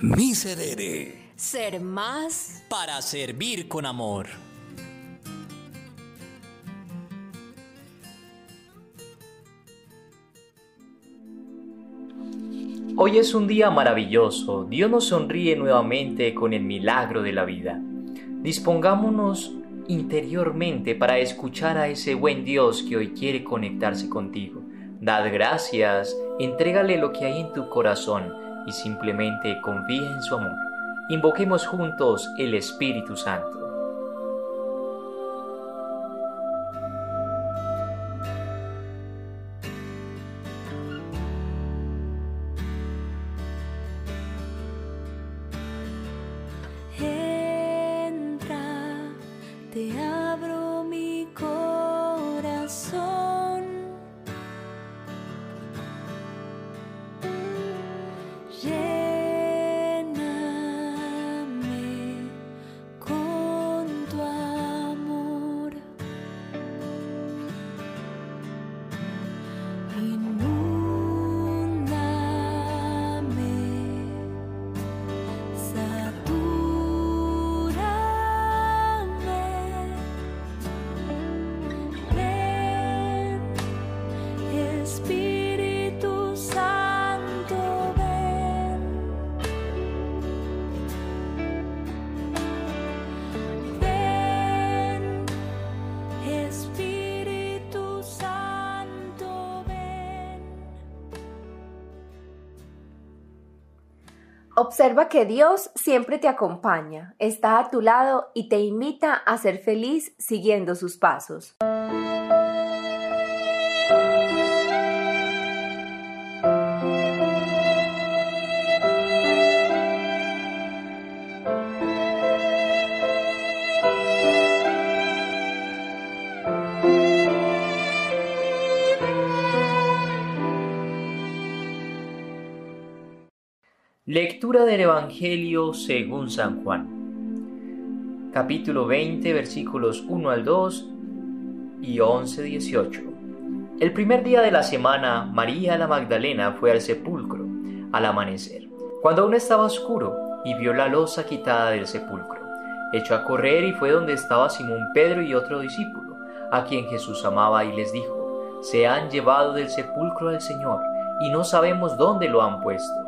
Miserere. Ser más para servir con amor. Hoy es un día maravilloso. Dios nos sonríe nuevamente con el milagro de la vida. Dispongámonos interiormente para escuchar a ese buen Dios que hoy quiere conectarse contigo. Dad gracias, entrégale lo que hay en tu corazón y simplemente confía en su amor. Invoquemos juntos el Espíritu Santo. Observa que Dios siempre te acompaña, está a tu lado y te invita a ser feliz siguiendo sus pasos. Lectura del Evangelio según San Juan. Capítulo 20, versículos 1 al 2 y 11, 18. El primer día de la semana, María la Magdalena fue al sepulcro al amanecer, cuando aún estaba oscuro, y vio la losa quitada del sepulcro. Echó a correr y fue donde estaba Simón Pedro y otro discípulo, a quien Jesús amaba, y les dijo, Se han llevado del sepulcro al Señor, y no sabemos dónde lo han puesto.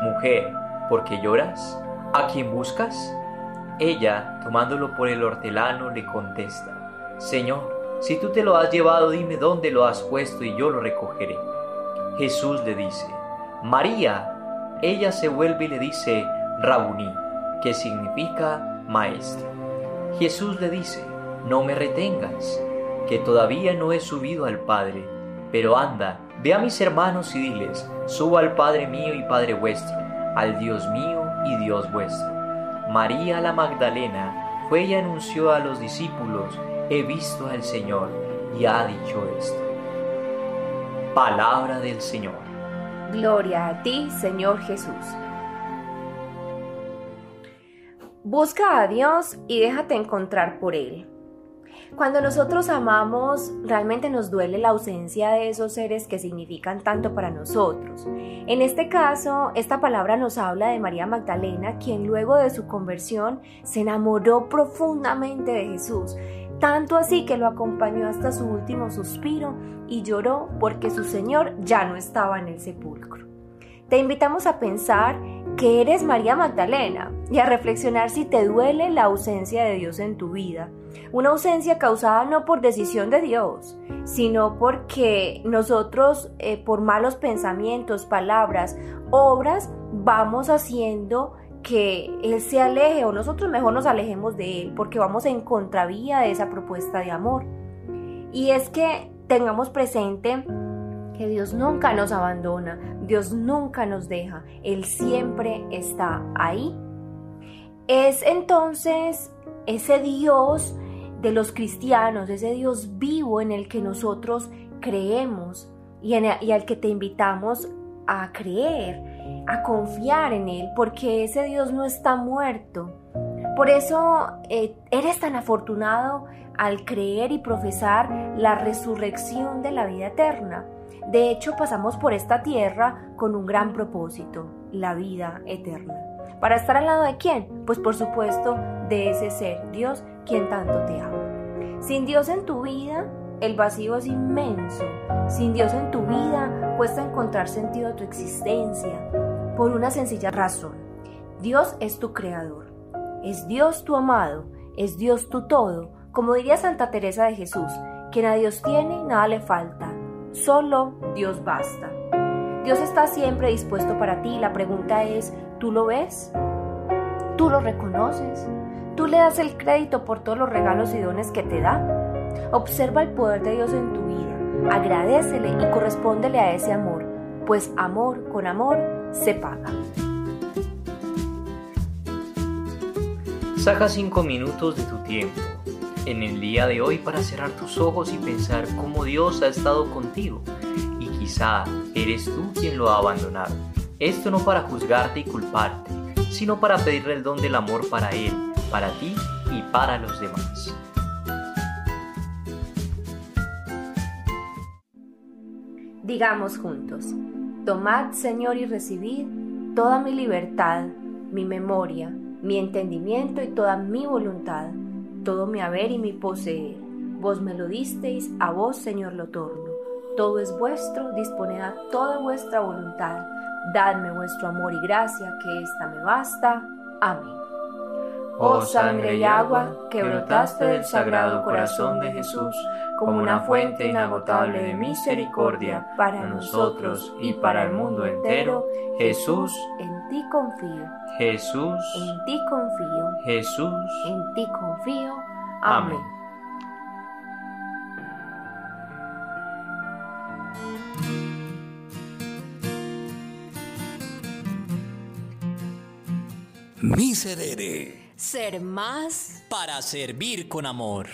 Mujer, ¿por qué lloras? ¿A quién buscas? Ella, tomándolo por el hortelano, le contesta, Señor, si tú te lo has llevado, dime dónde lo has puesto y yo lo recogeré. Jesús le dice, María. Ella se vuelve y le dice, Rabuní, que significa maestro. Jesús le dice, no me retengas, que todavía no he subido al Padre, pero anda, ve a mis hermanos y diles, suba al Padre mío y Padre vuestro, al Dios mío y Dios vuestro. María la Magdalena fue y anunció a los discípulos, he visto al Señor y ha dicho esto. Palabra del Señor. Gloria a ti, Señor Jesús. Busca a Dios y déjate encontrar por Él. Cuando nosotros amamos, realmente nos duele la ausencia de esos seres que significan tanto para nosotros. En este caso, esta palabra nos habla de María Magdalena, quien luego de su conversión se enamoró profundamente de Jesús, tanto así que lo acompañó hasta su último suspiro y lloró porque su Señor ya no estaba en el sepulcro. Te invitamos a pensar que eres María Magdalena y a reflexionar si te duele la ausencia de Dios en tu vida. Una ausencia causada no por decisión de Dios, sino porque nosotros eh, por malos pensamientos, palabras, obras, vamos haciendo que Él se aleje o nosotros mejor nos alejemos de Él porque vamos en contravía de esa propuesta de amor. Y es que tengamos presente que Dios nunca nos abandona, Dios nunca nos deja, Él siempre está ahí. Es entonces ese Dios de los cristianos, ese Dios vivo en el que nosotros creemos y, al que te invitamos a creer, a confiar en Él, porque ese Dios no está muerto. Por eso eh, eres tan afortunado al creer y profesar la resurrección de la vida eterna. De hecho, pasamos por esta tierra con un gran propósito, la vida eterna. ¿Para estar al lado de quién? Pues por supuesto de ese ser, Dios, quien tanto te ama. Sin Dios en tu vida, el vacío es inmenso. Sin Dios en tu vida, cuesta encontrar sentido a tu existencia. Por una sencilla razón. Dios es tu creador. Es Dios tu amado. Es Dios tu todo. Como diría Santa Teresa de Jesús, quien a Dios tiene, nada le falta. Solo Dios basta. Dios está siempre dispuesto para ti. La pregunta es, ¿tú lo ves? ¿Tú lo reconoces? ¿Tú le das el crédito por todos los regalos y dones que te da? Observa el poder de Dios en tu vida, agradecele y correspóndele a ese amor, pues amor con amor se paga. Saca cinco minutos de tu tiempo en el día de hoy para cerrar tus ojos y pensar cómo Dios ha estado contigo y quizá eres tú quien lo ha abandonado. Esto no para juzgarte y culparte, sino para pedirle el don del amor para Él, para ti y para los demás. Digamos juntos, tomad Señor y recibid toda mi libertad, mi memoria, mi entendimiento y toda mi voluntad, todo mi haber y mi poseer. Vos me lo disteis, a vos Señor lo torno. Todo es vuestro, disponed a toda vuestra voluntad. Dadme vuestro amor y gracia, que ésta me basta. Amén. Oh sangre y agua que brotaste del sagrado corazón de Jesús como una fuente inagotable de misericordia para nosotros y para el mundo entero, Jesús, en ti confío. Jesús, en ti confío. Jesús, en ti confío. Amén. Miserere ser más para servir con amor.